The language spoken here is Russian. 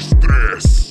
стресс.